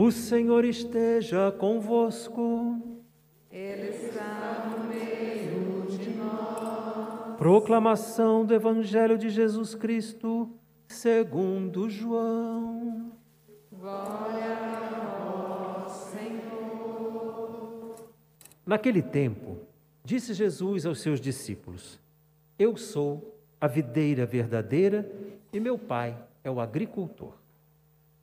O Senhor esteja convosco. Ele está no meio de nós. Proclamação do Evangelho de Jesus Cristo, segundo João. Glória a vós, Senhor. Naquele tempo, disse Jesus aos seus discípulos: Eu sou a videira verdadeira e meu Pai é o agricultor.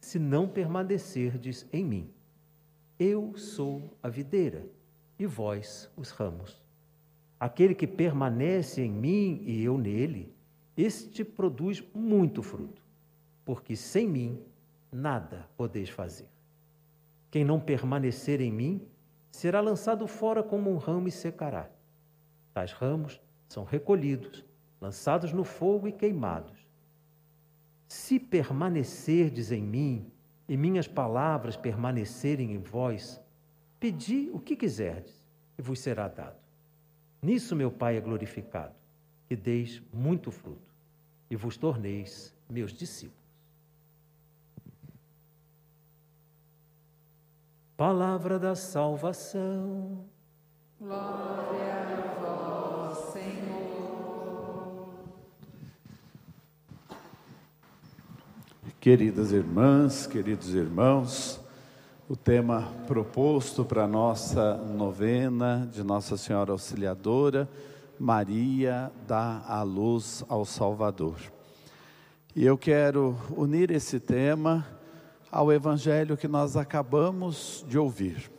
se não permanecerdes em mim. Eu sou a videira e vós os ramos. Aquele que permanece em mim e eu nele, este produz muito fruto, porque sem mim nada podeis fazer. Quem não permanecer em mim será lançado fora como um ramo e secará. Tais ramos são recolhidos, lançados no fogo e queimados. Se permanecerdes em mim e minhas palavras permanecerem em vós, pedi o que quiserdes e vos será dado. Nisso meu Pai é glorificado, que deis muito fruto e vos torneis meus discípulos. Palavra da salvação. Glória Queridas irmãs, queridos irmãos, o tema proposto para a nossa novena de Nossa Senhora Auxiliadora, Maria dá a luz ao Salvador. E eu quero unir esse tema ao evangelho que nós acabamos de ouvir.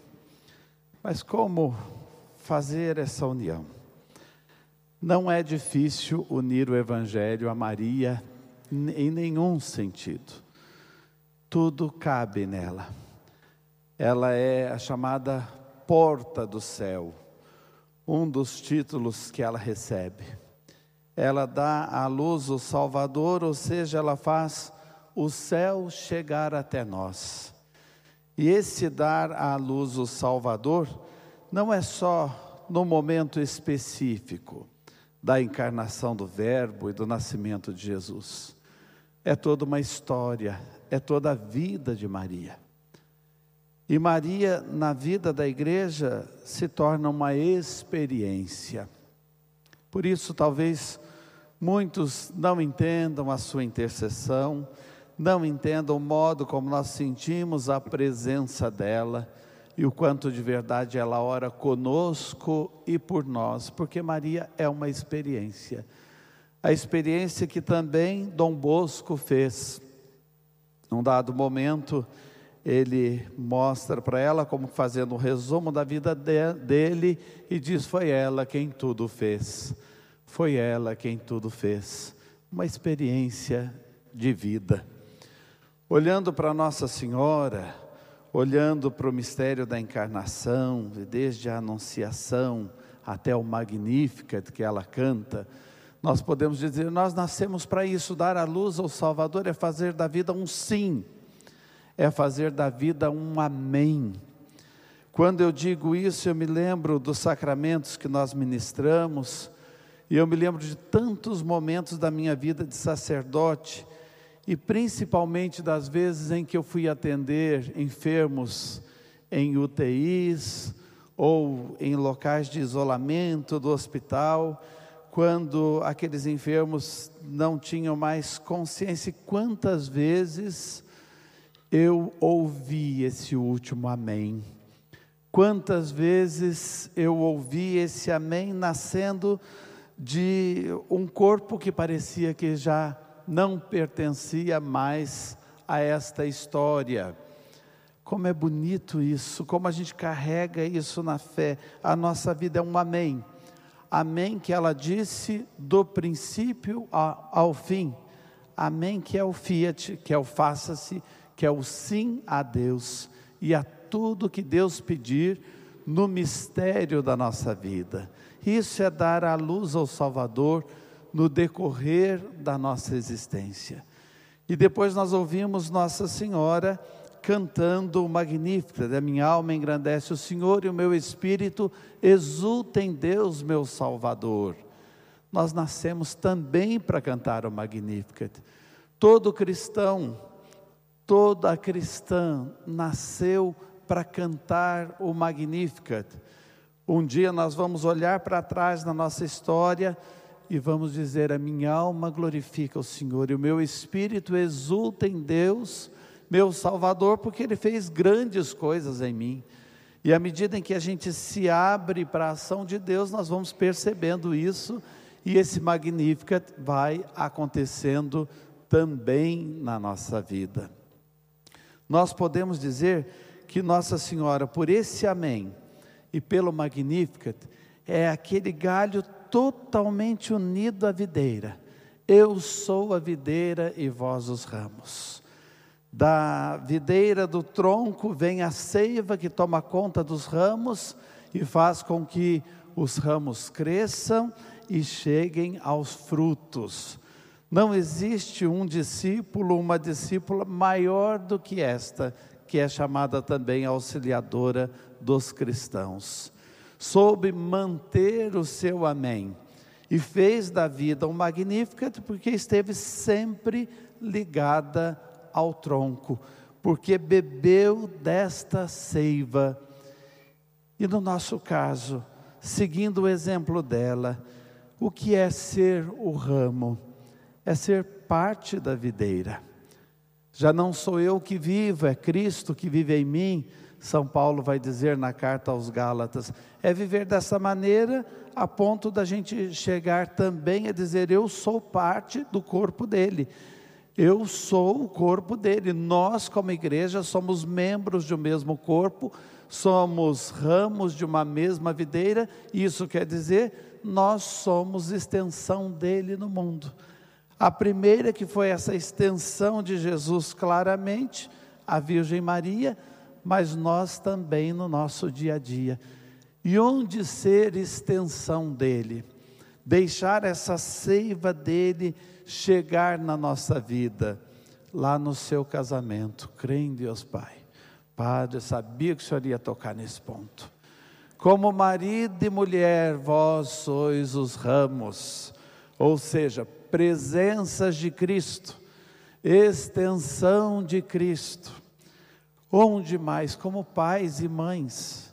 Mas como fazer essa união? Não é difícil unir o evangelho a Maria em nenhum sentido. Tudo cabe nela. Ela é a chamada porta do céu, um dos títulos que ela recebe. Ela dá à luz o Salvador, ou seja, ela faz o céu chegar até nós. E esse dar à luz o Salvador não é só no momento específico da encarnação do Verbo e do nascimento de Jesus é toda uma história, é toda a vida de Maria. E Maria, na vida da igreja, se torna uma experiência. Por isso, talvez muitos não entendam a sua intercessão, não entendam o modo como nós sentimos a presença dela e o quanto de verdade ela ora conosco e por nós, porque Maria é uma experiência a experiência que também Dom Bosco fez. Num dado momento, ele mostra para ela como fazendo um resumo da vida de, dele e diz: Foi ela quem tudo fez. Foi ela quem tudo fez. Uma experiência de vida. Olhando para Nossa Senhora, olhando para o mistério da encarnação, desde a Anunciação até o Magnificat que ela canta, nós podemos dizer, nós nascemos para isso, dar a luz ao Salvador é fazer da vida um sim, é fazer da vida um amém. Quando eu digo isso, eu me lembro dos sacramentos que nós ministramos, e eu me lembro de tantos momentos da minha vida de sacerdote, e principalmente das vezes em que eu fui atender enfermos em UTIs ou em locais de isolamento do hospital, quando aqueles enfermos não tinham mais consciência, quantas vezes eu ouvi esse último amém. Quantas vezes eu ouvi esse amém nascendo de um corpo que parecia que já não pertencia mais a esta história. Como é bonito isso, como a gente carrega isso na fé. A nossa vida é um amém Amém que ela disse do princípio ao fim. Amém que é o fiat, que é o faça-se, que é o sim a Deus e a tudo que Deus pedir no mistério da nossa vida. Isso é dar a luz ao Salvador no decorrer da nossa existência. E depois nós ouvimos Nossa Senhora cantando o Magnífica, da minha alma engrandece o Senhor e o meu espírito exulta em Deus, meu Salvador. Nós nascemos também para cantar o Magnificat. Todo cristão, toda cristã nasceu para cantar o Magnificat. Um dia nós vamos olhar para trás na nossa história e vamos dizer: A minha alma glorifica o Senhor e o meu espírito exulta em Deus, meu Salvador, porque Ele fez grandes coisas em mim. E à medida em que a gente se abre para a ação de Deus, nós vamos percebendo isso e esse Magnificat vai acontecendo também na nossa vida. Nós podemos dizer que Nossa Senhora, por esse Amém e pelo Magnificat, é aquele galho totalmente unido à videira. Eu sou a videira e vós os ramos. Da videira do tronco vem a seiva que toma conta dos ramos e faz com que os ramos cresçam e cheguem aos frutos. Não existe um discípulo, uma discípula maior do que esta, que é chamada também auxiliadora dos cristãos. Soube manter o seu amém e fez da vida um Magnificat porque esteve sempre ligada ao tronco, porque bebeu desta seiva. E no nosso caso, seguindo o exemplo dela, o que é ser o ramo? É ser parte da videira. Já não sou eu que vivo, é Cristo que vive em mim. São Paulo vai dizer na carta aos Gálatas. É viver dessa maneira a ponto da gente chegar também a dizer: Eu sou parte do corpo dele. Eu sou o corpo dele. Nós, como igreja, somos membros de um mesmo corpo, somos ramos de uma mesma videira. Isso quer dizer nós somos extensão dele no mundo. A primeira que foi essa extensão de Jesus claramente, a Virgem Maria, mas nós também no nosso dia a dia. E onde ser extensão dele? Deixar essa seiva dele chegar na nossa vida, lá no seu casamento. Crê em Deus Pai. Padre, eu sabia que o senhor ia tocar nesse ponto. Como marido e mulher, vós sois os ramos, ou seja, presenças de Cristo, extensão de Cristo. Onde mais? Como pais e mães,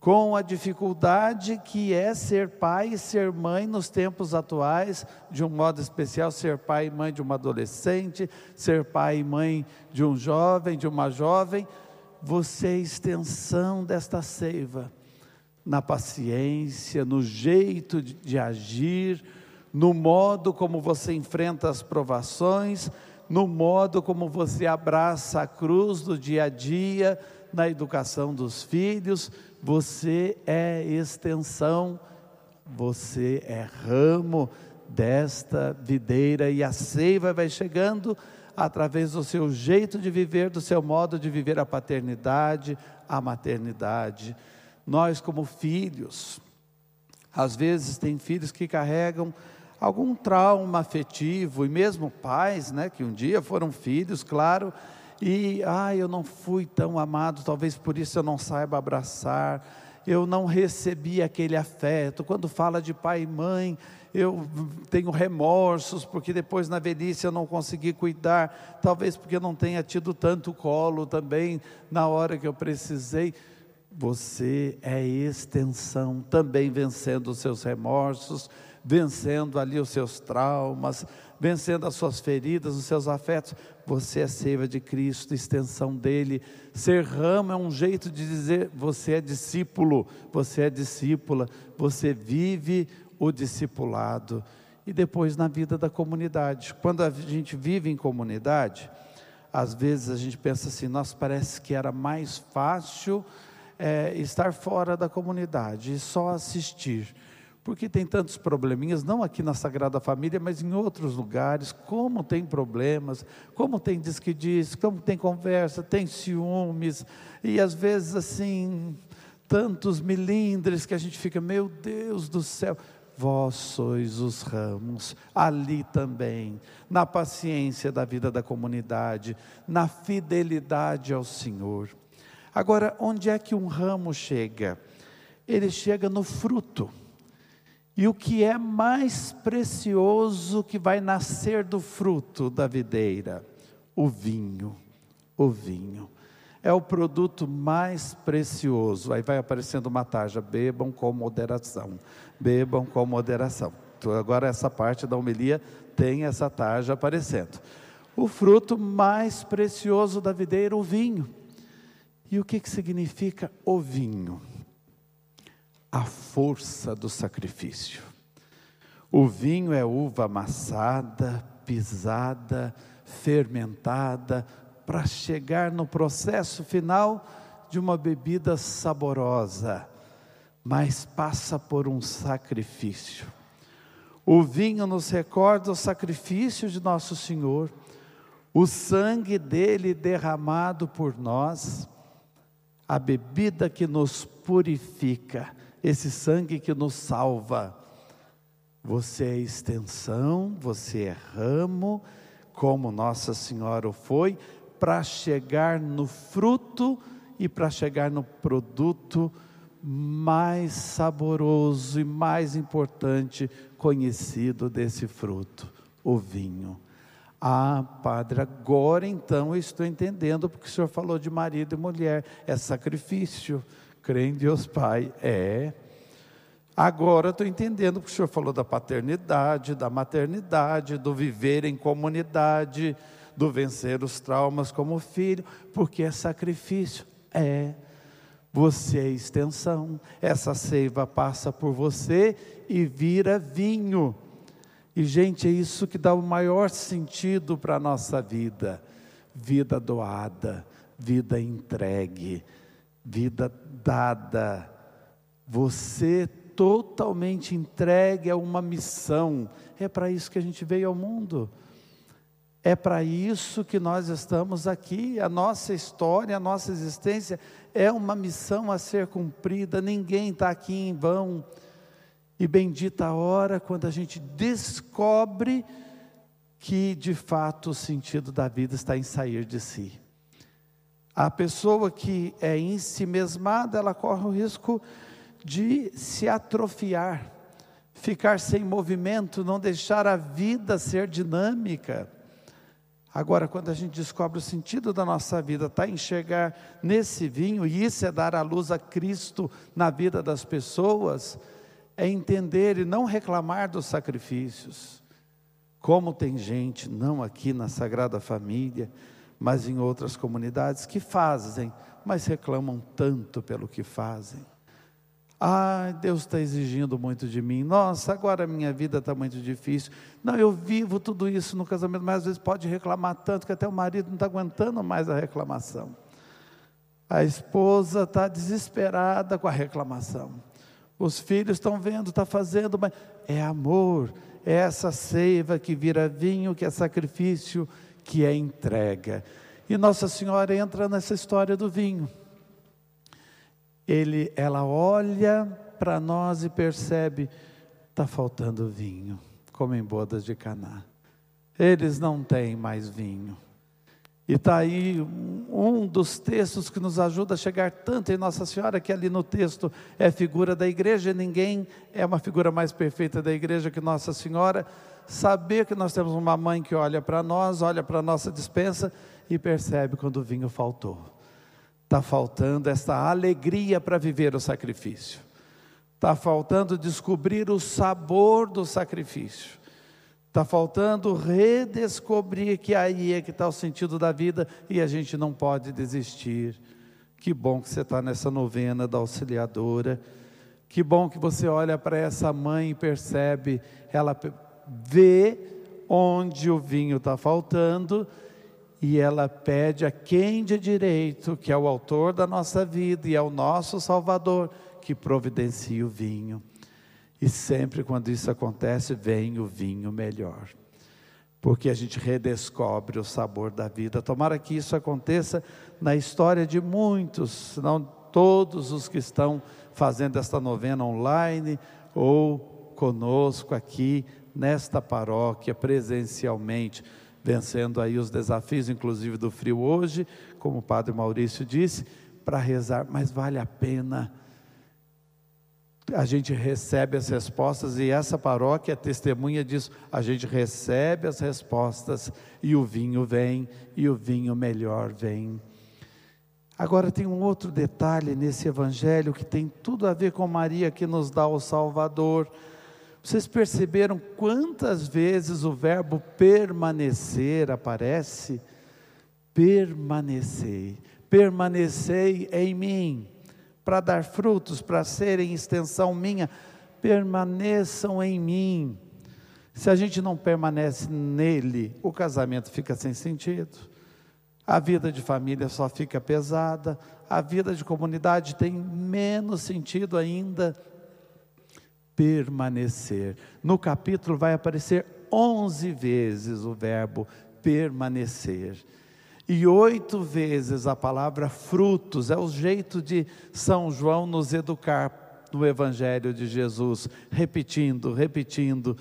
com a dificuldade que é ser pai e ser mãe nos tempos atuais, de um modo especial, ser pai e mãe de uma adolescente, ser pai e mãe de um jovem, de uma jovem, você é extensão desta seiva na paciência, no jeito de agir, no modo como você enfrenta as provações, no modo como você abraça a cruz do dia a dia, na educação dos filhos. Você é extensão, você é ramo desta videira e a seiva vai chegando através do seu jeito de viver, do seu modo de viver a paternidade, a maternidade. Nós como filhos, às vezes tem filhos que carregam algum trauma afetivo e mesmo pais, né, que um dia foram filhos, claro, e ah, eu não fui tão amado, talvez por isso eu não saiba abraçar, eu não recebi aquele afeto. Quando fala de pai e mãe, eu tenho remorsos porque depois na velhice eu não consegui cuidar, talvez porque eu não tenha tido tanto colo também na hora que eu precisei. Você é extensão, também vencendo os seus remorsos, vencendo ali os seus traumas, vencendo as suas feridas, os seus afetos. Você é seiva de Cristo, extensão dele. Ser ramo é um jeito de dizer: você é discípulo, você é discípula, você vive o discipulado. E depois na vida da comunidade. Quando a gente vive em comunidade, às vezes a gente pensa assim: nós parece que era mais fácil é, estar fora da comunidade e só assistir. Porque tem tantos probleminhas, não aqui na Sagrada Família, mas em outros lugares, como tem problemas, como tem diz que diz, como tem conversa, tem ciúmes, e às vezes assim, tantos milindres que a gente fica, meu Deus do céu, vós sois os ramos, ali também, na paciência da vida da comunidade, na fidelidade ao Senhor. Agora, onde é que um ramo chega? Ele chega no fruto. E o que é mais precioso que vai nascer do fruto da videira? O vinho. O vinho. É o produto mais precioso. Aí vai aparecendo uma tarja: bebam com moderação. Bebam com moderação. Então, agora, essa parte da homilia tem essa tarja aparecendo. O fruto mais precioso da videira, o vinho. E o que, que significa o vinho? A força do sacrifício. O vinho é uva amassada, pisada, fermentada, para chegar no processo final de uma bebida saborosa, mas passa por um sacrifício. O vinho nos recorda o sacrifício de nosso Senhor, o sangue dele derramado por nós, a bebida que nos purifica esse sangue que nos salva. Você é extensão, você é ramo, como Nossa Senhora o foi, para chegar no fruto e para chegar no produto mais saboroso e mais importante conhecido desse fruto, o vinho. Ah, padre, agora então eu estou entendendo porque o senhor falou de marido e mulher, é sacrifício crê em Deus Pai. É. Agora estou entendendo que o senhor falou da paternidade, da maternidade, do viver em comunidade, do vencer os traumas como filho, porque é sacrifício. É. Você é extensão. Essa seiva passa por você e vira vinho. E, gente, é isso que dá o maior sentido para a nossa vida: vida doada, vida entregue, vida dada, você totalmente entregue a uma missão. É para isso que a gente veio ao mundo. É para isso que nós estamos aqui. A nossa história, a nossa existência é uma missão a ser cumprida. Ninguém está aqui em vão. E bendita a hora quando a gente descobre que de fato o sentido da vida está em sair de si. A pessoa que é em si mesmada, ela corre o risco de se atrofiar, ficar sem movimento, não deixar a vida ser dinâmica. Agora, quando a gente descobre o sentido da nossa vida, está enxergar nesse vinho, e isso é dar a luz a Cristo na vida das pessoas, é entender e não reclamar dos sacrifícios. Como tem gente, não aqui na Sagrada Família, mas em outras comunidades que fazem, mas reclamam tanto pelo que fazem. Ah, Deus está exigindo muito de mim. Nossa, agora a minha vida está muito difícil. Não, eu vivo tudo isso no casamento, mas às vezes pode reclamar tanto que até o marido não está aguentando mais a reclamação. A esposa está desesperada com a reclamação. Os filhos estão vendo, está fazendo, mas é amor, é essa seiva que vira vinho, que é sacrifício que é entrega. E Nossa Senhora entra nessa história do vinho. Ele, ela olha para nós e percebe, está faltando vinho, como em bodas de Caná. Eles não têm mais vinho. E está aí um dos textos que nos ajuda a chegar tanto em Nossa Senhora, que ali no texto é figura da igreja, ninguém é uma figura mais perfeita da igreja que Nossa Senhora, saber que nós temos uma mãe que olha para nós, olha para a nossa dispensa e percebe quando o vinho faltou. Está faltando essa alegria para viver o sacrifício. Está faltando descobrir o sabor do sacrifício. Está faltando redescobrir que aí é que está o sentido da vida e a gente não pode desistir. Que bom que você está nessa novena da auxiliadora. Que bom que você olha para essa mãe e percebe, ela vê onde o vinho está faltando e ela pede a quem de direito, que é o autor da nossa vida e é o nosso Salvador, que providencie o vinho. E sempre quando isso acontece, vem o vinho melhor. Porque a gente redescobre o sabor da vida. Tomara que isso aconteça na história de muitos, se não todos os que estão fazendo esta novena online ou conosco aqui nesta paróquia presencialmente, vencendo aí os desafios, inclusive do frio hoje, como o Padre Maurício disse, para rezar, mas vale a pena a gente recebe as respostas e essa paróquia é testemunha disso. A gente recebe as respostas e o vinho vem, e o vinho melhor vem. Agora tem um outro detalhe nesse evangelho que tem tudo a ver com Maria que nos dá o Salvador. Vocês perceberam quantas vezes o verbo permanecer aparece? Permanecei, permanecei em mim para dar frutos, para serem extensão minha, permaneçam em mim. Se a gente não permanece nele, o casamento fica sem sentido, a vida de família só fica pesada, a vida de comunidade tem menos sentido ainda. Permanecer. No capítulo vai aparecer 11 vezes o verbo permanecer e oito vezes a palavra frutos, é o jeito de São João nos educar no Evangelho de Jesus, repetindo, repetindo,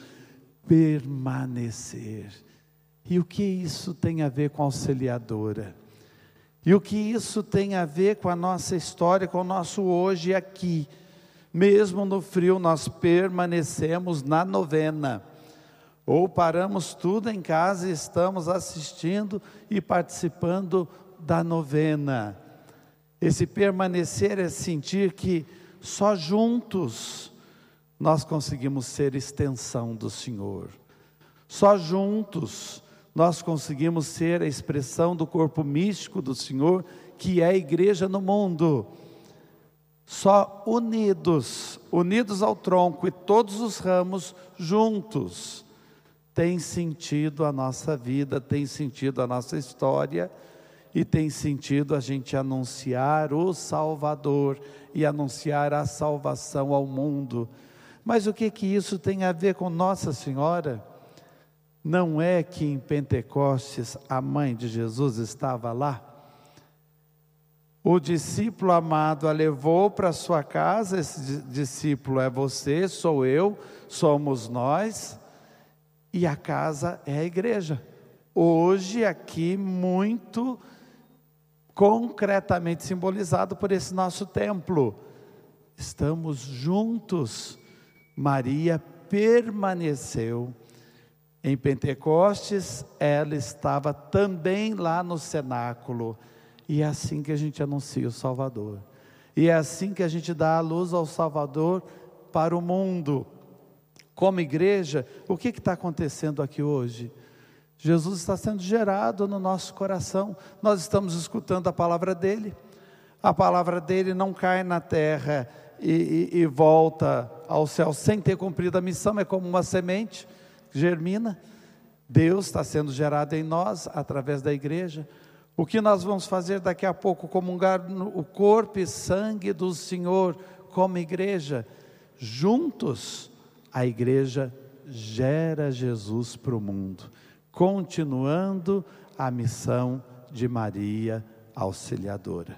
permanecer. E o que isso tem a ver com a auxiliadora? E o que isso tem a ver com a nossa história, com o nosso hoje aqui? Mesmo no frio, nós permanecemos na novena ou paramos tudo em casa e estamos assistindo e participando da novena. Esse permanecer é sentir que só juntos nós conseguimos ser extensão do Senhor. Só juntos nós conseguimos ser a expressão do corpo místico do Senhor, que é a igreja no mundo. Só unidos, unidos ao tronco e todos os ramos juntos tem sentido a nossa vida, tem sentido a nossa história e tem sentido a gente anunciar o Salvador e anunciar a salvação ao mundo. Mas o que que isso tem a ver com Nossa Senhora? Não é que em Pentecostes a mãe de Jesus estava lá? O discípulo amado a levou para sua casa, esse discípulo é você, sou eu, somos nós e a casa é a igreja. Hoje, aqui, muito concretamente simbolizado por esse nosso templo. Estamos juntos. Maria permaneceu. Em Pentecostes, ela estava também lá no cenáculo. E é assim que a gente anuncia o Salvador. E é assim que a gente dá a luz ao Salvador para o mundo como igreja, o que está acontecendo aqui hoje? Jesus está sendo gerado no nosso coração, nós estamos escutando a palavra dele, a palavra dele não cai na terra e, e, e volta ao céu sem ter cumprido a missão, é como uma semente que germina. Deus está sendo gerado em nós através da igreja. O que nós vamos fazer daqui a pouco? Comungar o corpo e sangue do Senhor como igreja, juntos a igreja gera Jesus para o mundo, continuando a missão de Maria Auxiliadora.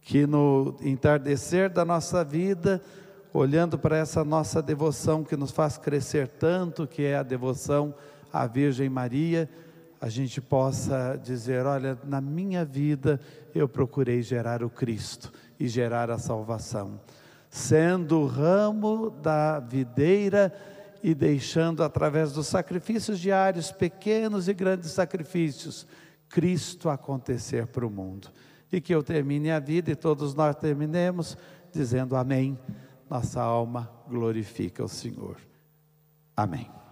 Que no entardecer da nossa vida, olhando para essa nossa devoção que nos faz crescer tanto, que é a devoção à Virgem Maria, a gente possa dizer: olha, na minha vida eu procurei gerar o Cristo e gerar a salvação sendo o ramo da videira e deixando através dos sacrifícios diários, pequenos e grandes sacrifícios, Cristo acontecer para o mundo. E que eu termine a vida e todos nós terminemos dizendo amém. Nossa alma glorifica o Senhor. Amém.